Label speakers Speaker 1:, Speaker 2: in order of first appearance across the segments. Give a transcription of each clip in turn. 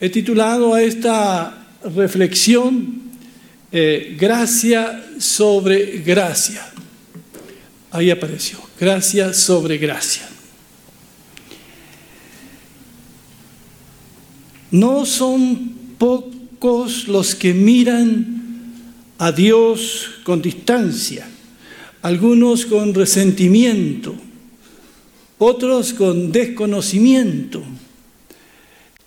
Speaker 1: He titulado a esta reflexión eh, Gracia sobre gracia. Ahí apareció, gracia sobre gracia. No son pocos los que miran a Dios con distancia, algunos con resentimiento, otros con desconocimiento.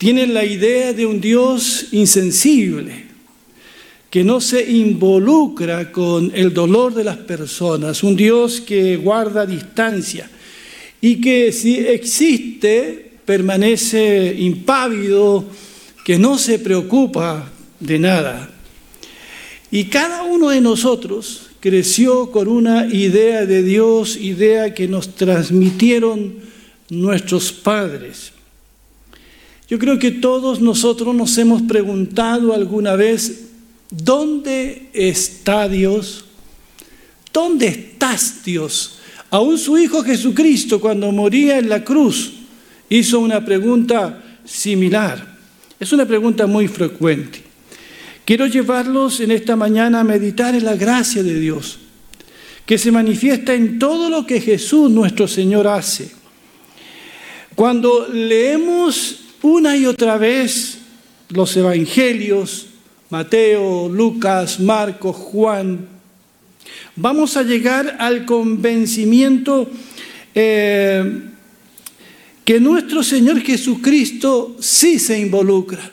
Speaker 1: Tienen la idea de un Dios insensible, que no se involucra con el dolor de las personas, un Dios que guarda distancia y que si existe permanece impávido, que no se preocupa de nada. Y cada uno de nosotros creció con una idea de Dios, idea que nos transmitieron nuestros padres. Yo creo que todos nosotros nos hemos preguntado alguna vez, ¿dónde está Dios? ¿Dónde estás Dios? Aún su Hijo Jesucristo, cuando moría en la cruz, hizo una pregunta similar. Es una pregunta muy frecuente. Quiero llevarlos en esta mañana a meditar en la gracia de Dios, que se manifiesta en todo lo que Jesús nuestro Señor hace. Cuando leemos una y otra vez los evangelios, Mateo, Lucas, Marcos, Juan, vamos a llegar al convencimiento eh, que nuestro Señor Jesucristo sí se involucra,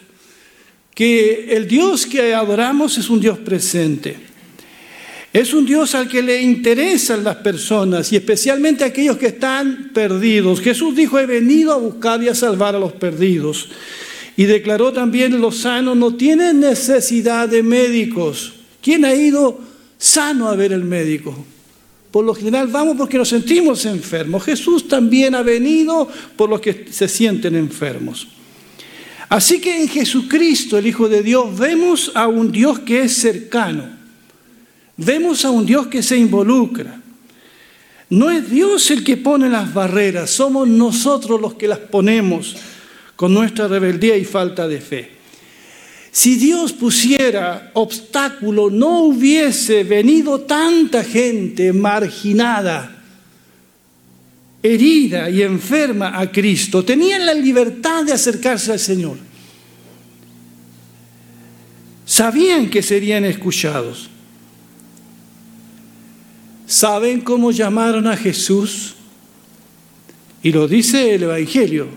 Speaker 1: que el Dios que adoramos es un Dios presente. Es un Dios al que le interesan las personas y especialmente aquellos que están perdidos. Jesús dijo, he venido a buscar y a salvar a los perdidos. Y declaró también, los sanos no tienen necesidad de médicos. ¿Quién ha ido sano a ver el médico? Por lo general vamos porque nos sentimos enfermos. Jesús también ha venido por los que se sienten enfermos. Así que en Jesucristo, el Hijo de Dios, vemos a un Dios que es cercano. Vemos a un Dios que se involucra. No es Dios el que pone las barreras, somos nosotros los que las ponemos con nuestra rebeldía y falta de fe. Si Dios pusiera obstáculo, no hubiese venido tanta gente marginada, herida y enferma a Cristo. Tenían la libertad de acercarse al Señor. Sabían que serían escuchados. ¿Saben cómo llamaron a Jesús? Y lo dice el Evangelio.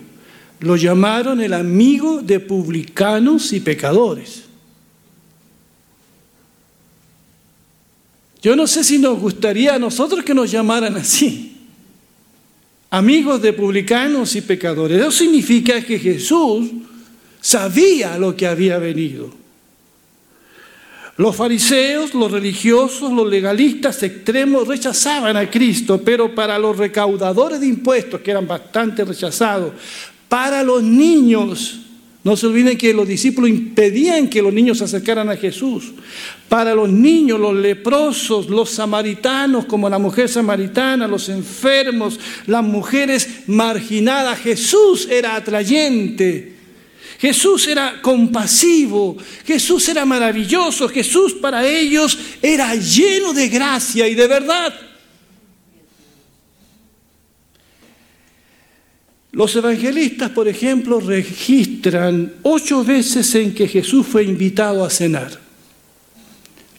Speaker 1: Lo llamaron el amigo de publicanos y pecadores. Yo no sé si nos gustaría a nosotros que nos llamaran así. Amigos de publicanos y pecadores. Eso significa que Jesús sabía lo que había venido. Los fariseos, los religiosos, los legalistas extremos rechazaban a Cristo, pero para los recaudadores de impuestos, que eran bastante rechazados, para los niños. No se olviden que los discípulos impedían que los niños se acercaran a Jesús. Para los niños, los leprosos, los samaritanos, como la mujer samaritana, los enfermos, las mujeres marginadas, Jesús era atrayente. Jesús era compasivo, Jesús era maravilloso, Jesús para ellos era lleno de gracia y de verdad. Los evangelistas, por ejemplo, registran ocho veces en que Jesús fue invitado a cenar.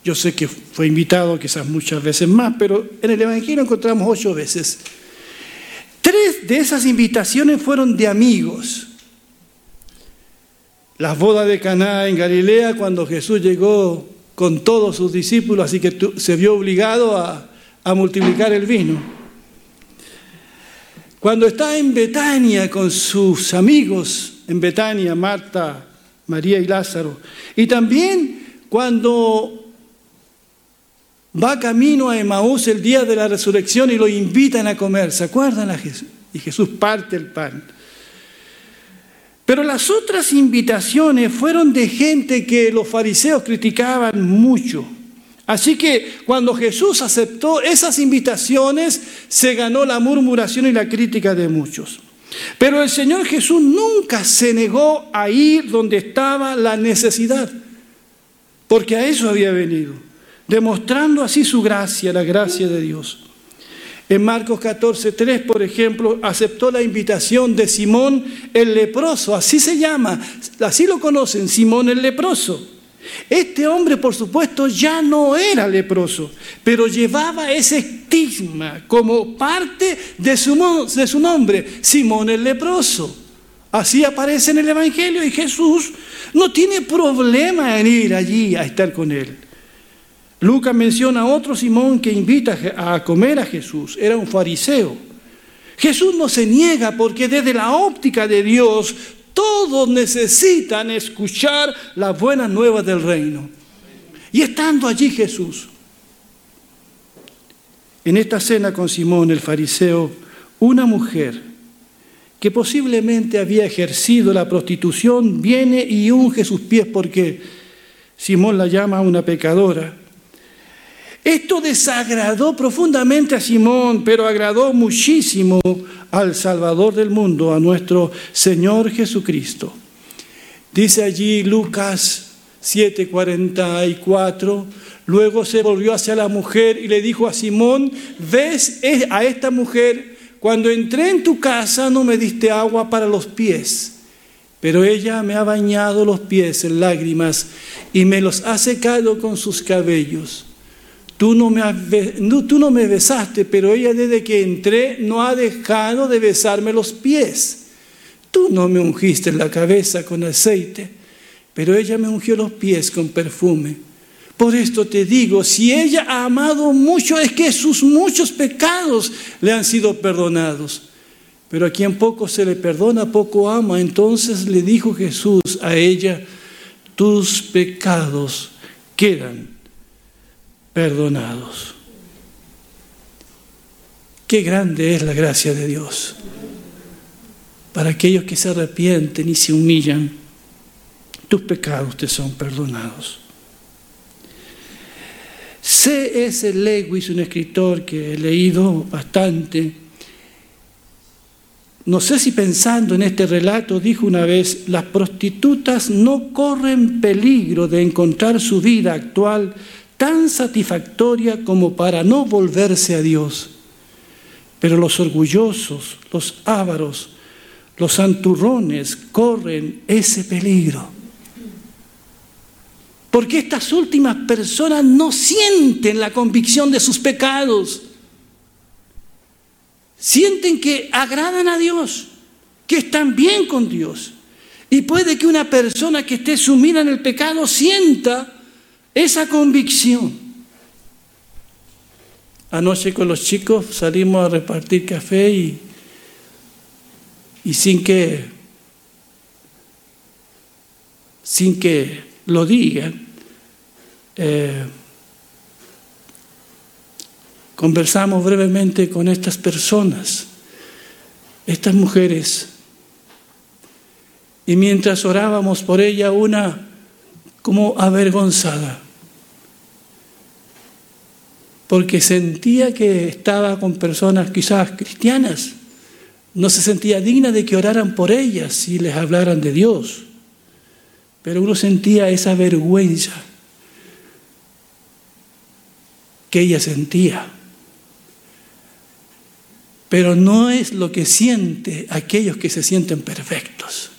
Speaker 1: Yo sé que fue invitado quizás muchas veces más, pero en el Evangelio encontramos ocho veces. Tres de esas invitaciones fueron de amigos. Las bodas de Caná en Galilea, cuando Jesús llegó con todos sus discípulos, así que se vio obligado a, multiplicar el vino. Cuando está en Betania con sus amigos, en Betania, Marta, María y Lázaro, y también cuando va camino a Emaús el día de la resurrección y lo invitan a comer, ¿se acuerdan a Jesús? Y Jesús parte el pan. Pero las otras invitaciones fueron de gente que los fariseos criticaban mucho. Así que cuando Jesús aceptó esas invitaciones, se ganó la murmuración y la crítica de muchos. Pero el Señor Jesús nunca se negó a ir donde estaba la necesidad, porque a eso había venido, demostrando así su gracia, la gracia de Dios. En Marcos 14, 3, por ejemplo, aceptó la invitación de Simón el leproso, así se llama, así lo conocen, Simón el leproso. Este hombre, por supuesto, ya no era leproso, pero llevaba ese estigma como parte de su, de su nombre, Simón el leproso. Así aparece en el Evangelio y Jesús no tiene problema en ir allí a estar con él. Lucas menciona a otro Simón que invita a comer a Jesús, era un fariseo. Jesús no se niega porque desde la óptica de Dios todos necesitan escuchar las buenas nuevas del reino. Y estando allí Jesús, en esta cena con Simón el fariseo, una mujer que posiblemente había ejercido la prostitución viene y unge sus pies porque Simón la llama una pecadora. Esto desagradó profundamente a Simón, pero agradó muchísimo al Salvador del mundo, a nuestro Señor Jesucristo. Dice allí Lucas 7:44, luego se volvió hacia la mujer y le dijo a Simón, ¿ves a esta mujer? Cuando entré en tu casa no me diste agua para los pies, pero ella me ha bañado los pies en lágrimas y me los ha secado con sus cabellos. Tú no, me tú no me besaste, pero ella desde que entré no ha dejado de besarme los pies. Tú no me ungiste la cabeza con aceite, pero ella me ungió los pies con perfume. Por esto te digo, si ella ha amado mucho, es que sus muchos pecados le han sido perdonados. Pero a quien poco se le perdona, poco ama. Entonces le dijo Jesús a ella, tus pecados quedan perdonados. Qué grande es la gracia de Dios para aquellos que se arrepienten y se humillan. Tus pecados te son perdonados. C.S. Lewis, un escritor que he leído bastante, no sé si pensando en este relato, dijo una vez, las prostitutas no corren peligro de encontrar su vida actual tan satisfactoria como para no volverse a Dios. Pero los orgullosos, los ávaros, los santurrones corren ese peligro. Porque estas últimas personas no sienten la convicción de sus pecados. Sienten que agradan a Dios, que están bien con Dios. Y puede que una persona que esté sumida en el pecado sienta esa convicción. Anoche con los chicos salimos a repartir café y, y sin que sin que lo digan, eh, conversamos brevemente con estas personas, estas mujeres, y mientras orábamos por ella, una como avergonzada, porque sentía que estaba con personas quizás cristianas, no se sentía digna de que oraran por ellas y les hablaran de Dios, pero uno sentía esa vergüenza que ella sentía. Pero no es lo que siente aquellos que se sienten perfectos.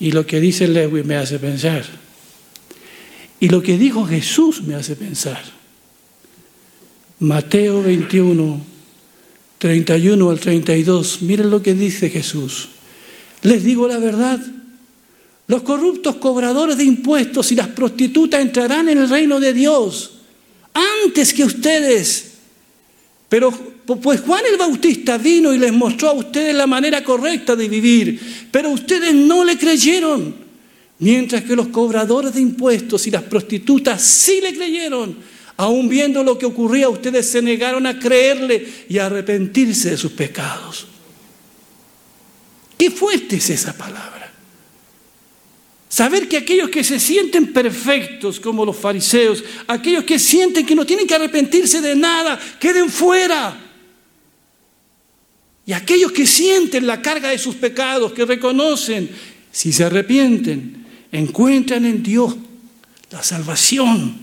Speaker 1: Y lo que dice Lewis me hace pensar. Y lo que dijo Jesús me hace pensar. Mateo 21, 31 al 32. Miren lo que dice Jesús. Les digo la verdad. Los corruptos cobradores de impuestos y las prostitutas entrarán en el reino de Dios antes que ustedes. Pero pues Juan el Bautista vino y les mostró a ustedes la manera correcta de vivir, pero ustedes no le creyeron. Mientras que los cobradores de impuestos y las prostitutas sí le creyeron, aun viendo lo que ocurría, ustedes se negaron a creerle y a arrepentirse de sus pecados. Qué fuerte es esa palabra. Saber que aquellos que se sienten perfectos como los fariseos, aquellos que sienten que no tienen que arrepentirse de nada, queden fuera. Y aquellos que sienten la carga de sus pecados, que reconocen, si se arrepienten, encuentran en Dios la salvación,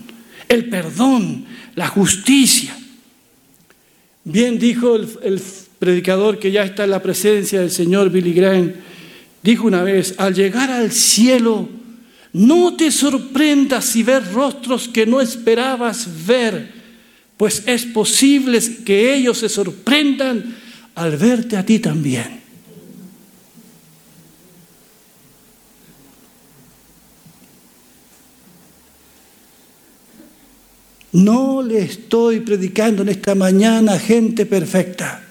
Speaker 1: el perdón, la justicia. Bien dijo el, predicador que ya está en la presencia del Señor Billy Graham, dijo una vez, al llegar al cielo, no te sorprendas si ves rostros que no esperabas ver, pues es posible que ellos se sorprendan al verte a ti también. No le estoy predicando en esta mañana gente perfecta.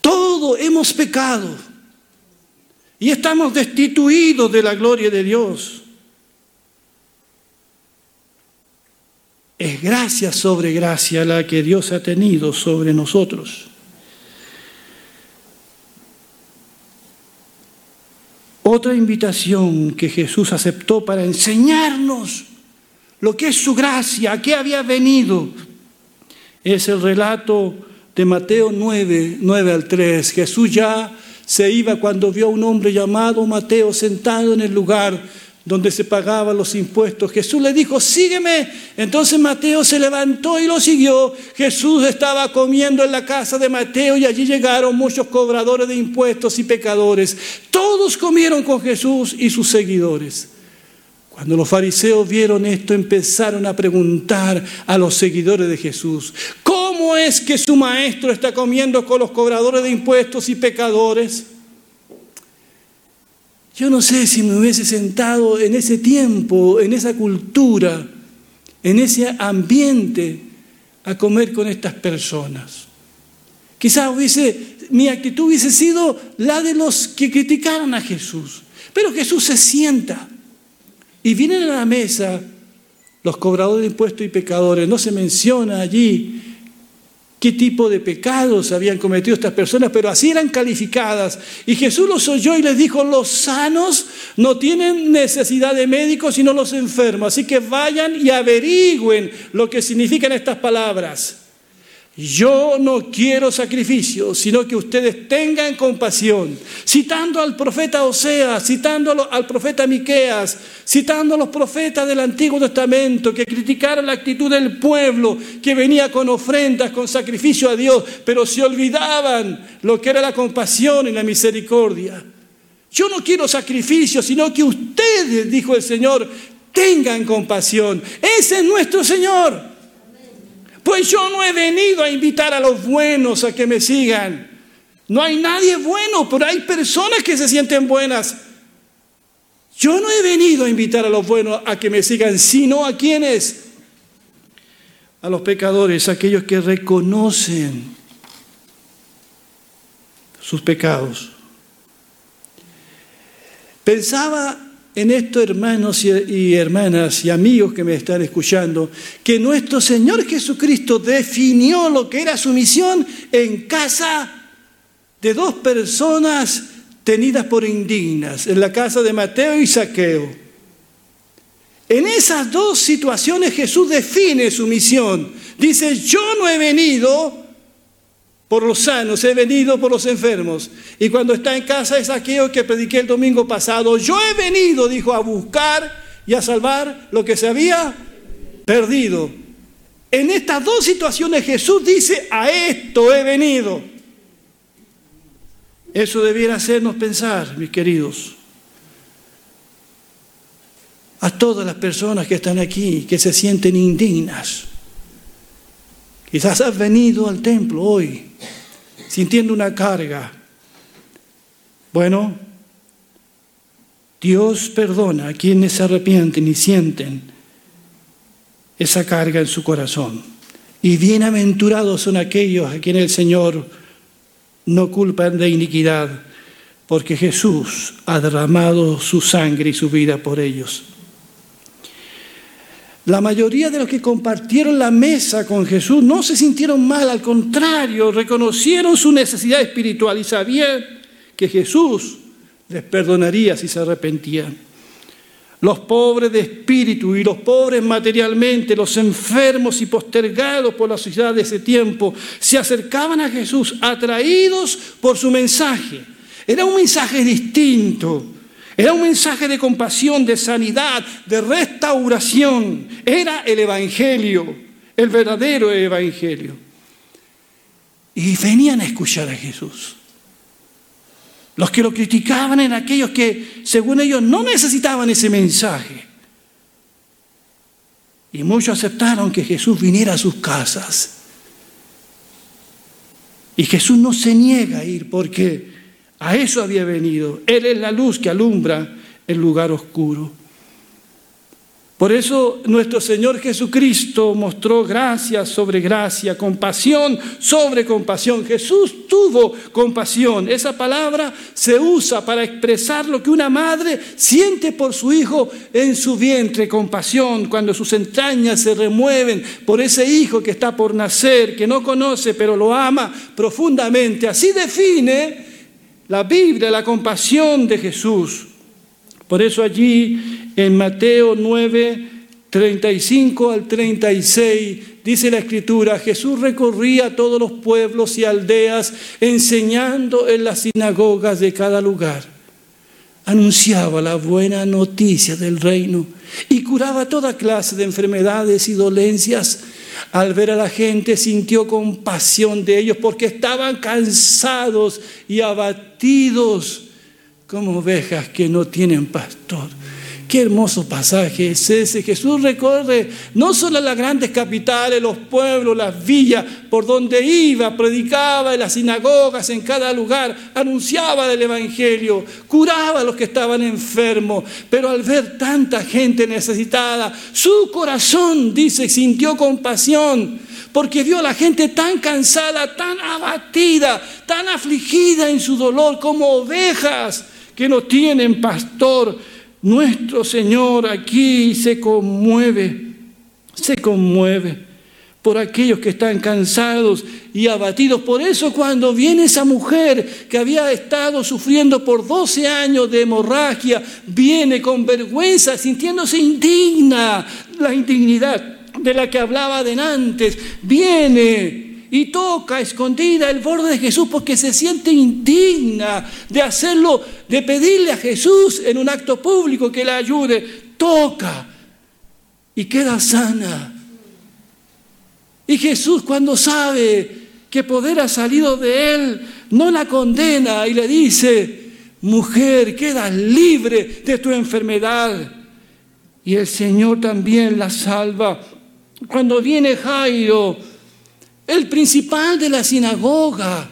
Speaker 1: Todo hemos pecado y estamos destituidos de la gloria de Dios. Es gracia sobre gracia la que Dios ha tenido sobre nosotros. Otra invitación que Jesús aceptó para enseñarnos lo que es su gracia, a qué había venido, es el relato de Mateo 9, 9 al 3. Jesús ya se iba cuando vio a un hombre llamado Mateo sentado en el lugar donde se pagaban los impuestos. Jesús le dijo, sígueme. Entonces Mateo se levantó y lo siguió. Jesús estaba comiendo en la casa de Mateo y allí llegaron muchos cobradores de impuestos y pecadores. Todos comieron con Jesús y sus seguidores. Cuando los fariseos vieron esto, empezaron a preguntar a los seguidores de Jesús, ¿cómo es que su maestro está comiendo con los cobradores de impuestos y pecadores? Yo no sé si me hubiese sentado en ese tiempo, en esa cultura, en ese ambiente a comer con estas personas. Quizás hubiese, mi actitud hubiese sido la de los que criticaron a Jesús. Pero Jesús se sienta y vienen a la mesa los cobradores de impuestos y pecadores. No se menciona allí qué tipo de pecados habían cometido estas personas, pero así eran calificadas. Y Jesús los oyó y les dijo, los sanos no tienen necesidad de médicos, sino los enfermos. Así que vayan y averigüen lo que significan estas palabras. Yo no quiero sacrificio, sino que ustedes tengan compasión. Citando al profeta Oseas, citando al profeta Miqueas, citando a los profetas del Antiguo Testamento que criticaron la actitud del pueblo que venía con ofrendas, con sacrificio a Dios, pero se olvidaban lo que era la compasión y la misericordia. Yo no quiero sacrificio, sino que ustedes, dijo el Señor, tengan compasión. Ese es nuestro Señor. Pues yo no he venido a invitar a los buenos a que me sigan. No hay nadie bueno, pero hay personas que se sienten buenas. Yo no he venido a invitar a los buenos a que me sigan, sino a quienes, a los pecadores, aquellos que reconocen sus pecados. Pensaba en esto, hermanos y hermanas y amigos que me están escuchando, que nuestro Señor Jesucristo definió lo que era su misión en casa de dos personas tenidas por indignas, en la casa de Mateo y Saqueo. En esas dos situaciones Jesús define su misión. Dice, yo no he venido por los sanos, he venido por los enfermos. Y cuando está en casa es aquello que prediqué el domingo pasado. Yo he venido, dijo, a buscar y a salvar lo que se había perdido. En estas dos situaciones Jesús dice, a esto he venido. Eso debiera hacernos pensar, mis queridos, a todas las personas que están aquí, que se sienten indignas Quizás has venido al templo hoy sintiendo una carga. Bueno, Dios perdona a quienes se arrepienten y sienten esa carga en su corazón. Y bienaventurados son aquellos a quienes el Señor no culpan de iniquidad, porque Jesús ha derramado su sangre y su vida por ellos. La mayoría de los que compartieron la mesa con Jesús no se sintieron mal, al contrario, reconocieron su necesidad espiritual y sabían que Jesús les perdonaría si se arrepentían. los pobres de espíritu y los pobres materialmente, los enfermos y postergados por la sociedad de ese tiempo, se acercaban a Jesús atraídos por su mensaje. Era un mensaje distinto, era un mensaje de compasión, de sanidad, de restauración. Era el Evangelio, el verdadero Evangelio. Y venían a escuchar a Jesús. Los que lo criticaban eran aquellos que, según ellos, no necesitaban ese mensaje. Y muchos aceptaron que Jesús viniera a sus casas. Y Jesús no se niega a ir porque a eso había venido. Él es la luz que alumbra el lugar oscuro. Por eso nuestro Señor Jesucristo mostró gracia sobre gracia, compasión sobre compasión. Jesús tuvo compasión. Esa palabra se usa para expresar lo que una madre siente por su hijo en su vientre, compasión, cuando sus entrañas se remueven por ese hijo que está por nacer, que no conoce, pero lo ama profundamente. Así define la Biblia la compasión de Jesús. Por eso allí en Mateo 9, 35 al 36 dice la escritura, Jesús recorría todos los pueblos y aldeas enseñando en las sinagogas de cada lugar. Anunciaba la buena noticia del reino y curaba toda clase de enfermedades y dolencias. Al ver a la gente sintió compasión de ellos porque estaban cansados y abatidos como ovejas que no tienen pastor. Qué hermoso pasaje es ese. Jesús recorre no solo las grandes capitales, los pueblos, las villas, por donde iba, predicaba en las sinagogas, en cada lugar, anunciaba el Evangelio, curaba a los que estaban enfermos. Pero al ver tanta gente necesitada, su corazón, dice, sintió compasión porque vio a la gente tan cansada, tan abatida, tan afligida en su dolor como ovejas que no tienen pastor. Nuestro Señor aquí se conmueve, se conmueve por aquellos que están cansados y abatidos. Por eso cuando viene esa mujer que había estado sufriendo por 12 años de hemorragia, viene con vergüenza, sintiéndose indigna, la indignidad de la que hablaba antes, viene y toca escondida el borde de Jesús porque se siente indigna de hacerlo, de pedirle a Jesús en un acto público que la ayude. Toca y queda sana. Y Jesús cuando sabe que poder ha salido de él, no la condena y le dice, mujer, quedas libre de tu enfermedad. Y el Señor también la salva. Cuando viene Jairo, el principal de la sinagoga.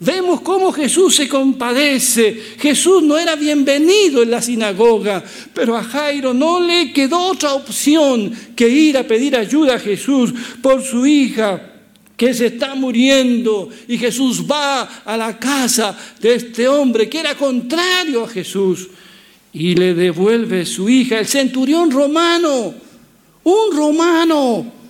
Speaker 1: Vemos cómo Jesús se compadece. Jesús no era bienvenido en la sinagoga, pero a Jairo no le quedó otra opción que ir a pedir ayuda a Jesús por su hija que se está muriendo y Jesús va a la casa de este hombre que era contrario a Jesús y le devuelve su hija, el centurión romano, un romano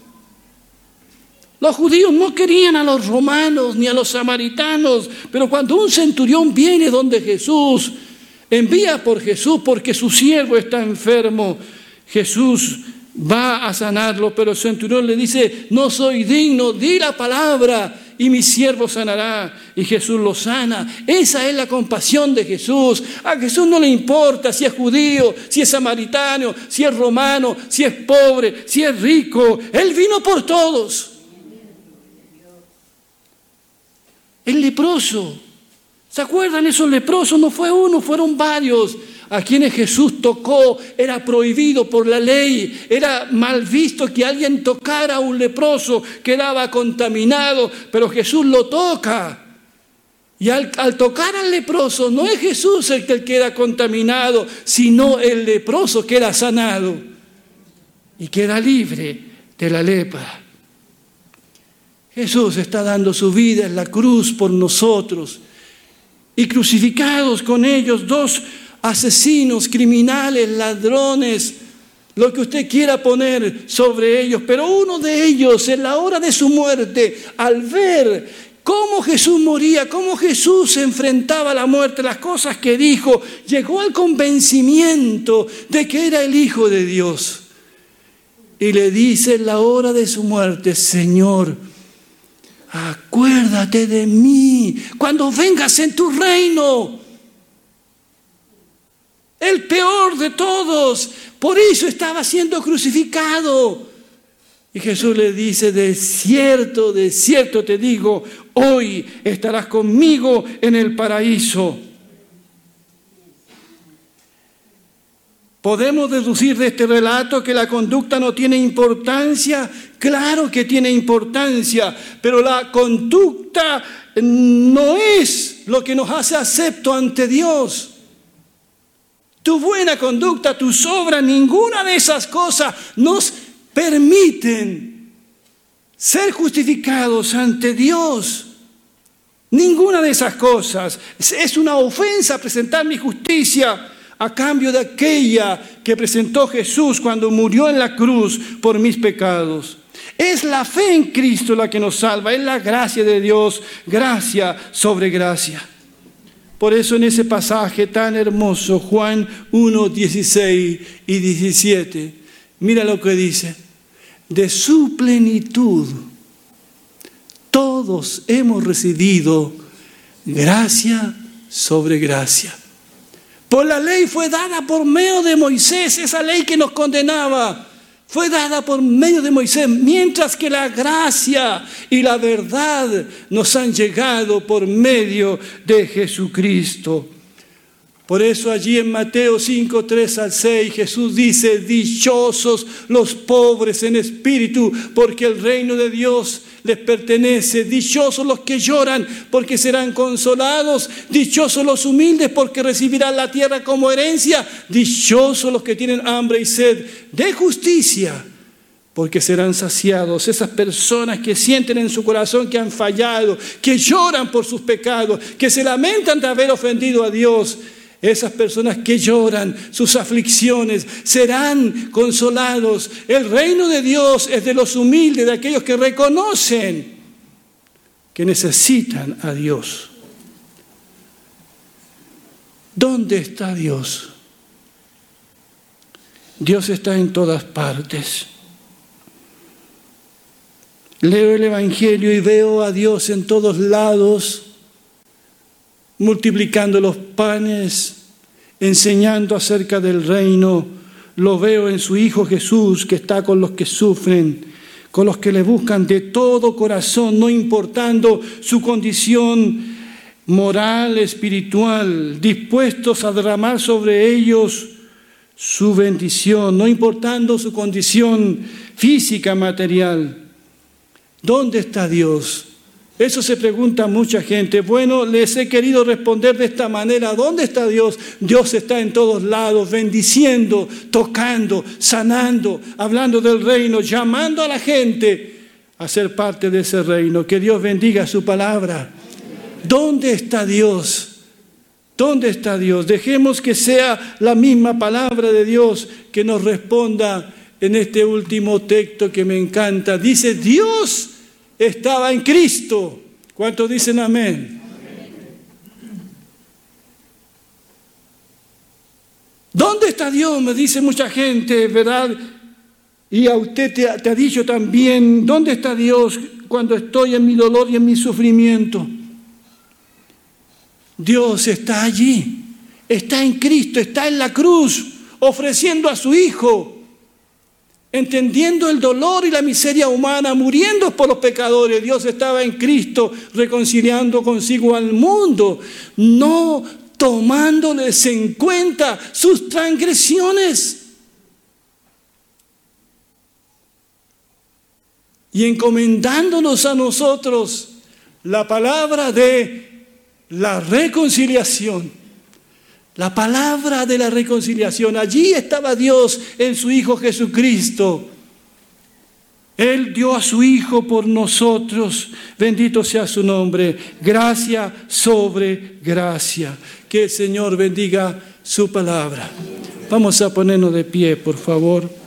Speaker 1: los judíos no querían a los romanos ni a los samaritanos, pero cuando un centurión viene donde Jesús, envía por Jesús porque su siervo está enfermo, Jesús va a sanarlo, pero el centurión le dice, no soy digno, di la palabra y mi siervo sanará. Y Jesús lo sana. Esa es la compasión de Jesús. A Jesús no le importa si es judío, si es samaritano, si es romano, si es pobre, si es rico. Él vino por todos. El leproso. ¿Se acuerdan esos leprosos? No fue uno, fueron varios a quienes Jesús tocó. Era prohibido por la ley, era mal visto que alguien tocara a un leproso, quedaba contaminado, pero Jesús lo toca. Y al, tocar al leproso, no es Jesús el que queda contaminado, sino el leproso queda sanado y queda libre de la lepra. Jesús está dando su vida en la cruz por nosotros. Y crucificados con ellos dos asesinos, criminales, ladrones, lo que usted quiera poner sobre ellos. Pero uno de ellos, en la hora de su muerte, al ver cómo Jesús moría, cómo Jesús enfrentaba la muerte, las cosas que dijo, llegó al convencimiento de que era el Hijo de Dios. Y le dice en la hora de su muerte, Señor, acuérdate de mí cuando vengas en tu reino. El peor de todos, por eso estaba siendo crucificado. Y Jesús le dice, de cierto, de cierto te digo, hoy estarás conmigo en el paraíso. ¿Podemos deducir de este relato que la conducta no tiene importancia? Claro que tiene importancia, pero la conducta no es lo que nos hace acepto ante Dios. Tu buena conducta, tus obras, ninguna de esas cosas nos permiten ser justificados ante Dios. Ninguna de esas cosas. Es una ofensa presentar mi justicia a cambio de aquella que presentó Jesús cuando murió en la cruz por mis pecados. Es la fe en Cristo la que nos salva, es la gracia de Dios, gracia sobre gracia. Por eso en ese pasaje tan hermoso, Juan 1, 16 y 17, mira lo que dice, de su plenitud todos hemos recibido gracia sobre gracia. Por la ley fue dada por medio de Moisés, esa ley que nos condenaba, fue dada por medio de Moisés, mientras que la gracia y la verdad nos han llegado por medio de Jesucristo. Por eso allí en Mateo 5, 3 al 6 Jesús dice, dichosos los pobres en espíritu, porque el reino de Dios les pertenece. Dichosos los que lloran, porque serán consolados. Dichosos los humildes, porque recibirán la tierra como herencia. Dichosos los que tienen hambre y sed de justicia, porque serán saciados. Esas personas que sienten en su corazón que han fallado, que lloran por sus pecados, que se lamentan de haber ofendido a Dios esas personas que lloran sus aflicciones serán consolados. El reino de Dios es de los humildes, de aquellos que reconocen que necesitan a Dios. ¿Dónde está Dios? Dios está en todas partes. Leo el Evangelio y veo a Dios en todos lados multiplicando los panes, enseñando acerca del reino. Lo veo en su Hijo Jesús que está con los que sufren, con los que le buscan de todo corazón, no importando su condición moral, espiritual, dispuestos a derramar sobre ellos su bendición, no importando su condición física, material. ¿Dónde está Dios? Eso se pregunta mucha gente. Bueno, les he querido responder de esta manera. ¿Dónde está Dios? Dios está en todos lados, bendiciendo, tocando, sanando, hablando del reino, llamando a la gente a ser parte de ese reino. Que Dios bendiga su palabra. ¿Dónde está Dios? ¿Dónde está Dios? Dejemos que sea la misma palabra de Dios que nos responda en este último texto que me encanta. Dice, Dios estaba en Cristo. ¿Cuántos dicen amén? ¿Dónde está Dios? Me dice mucha gente, ¿verdad? Y a usted te, te, ha dicho también, ¿dónde está Dios cuando estoy en mi dolor y en mi sufrimiento? Dios está allí, está en Cristo, está en la cruz, ofreciendo a su Hijo entendiendo el dolor y la miseria humana, muriendo por los pecadores. Dios estaba en Cristo reconciliando consigo al mundo, no tomándoles en cuenta sus transgresiones. Y encomendándonos a nosotros la palabra de la reconciliación la palabra de la reconciliación. Allí estaba Dios en su Hijo Jesucristo. Él dio a su Hijo por nosotros. Bendito sea su nombre. Gracia sobre gracia. Que el Señor bendiga su palabra. Vamos a ponernos de pie, por favor.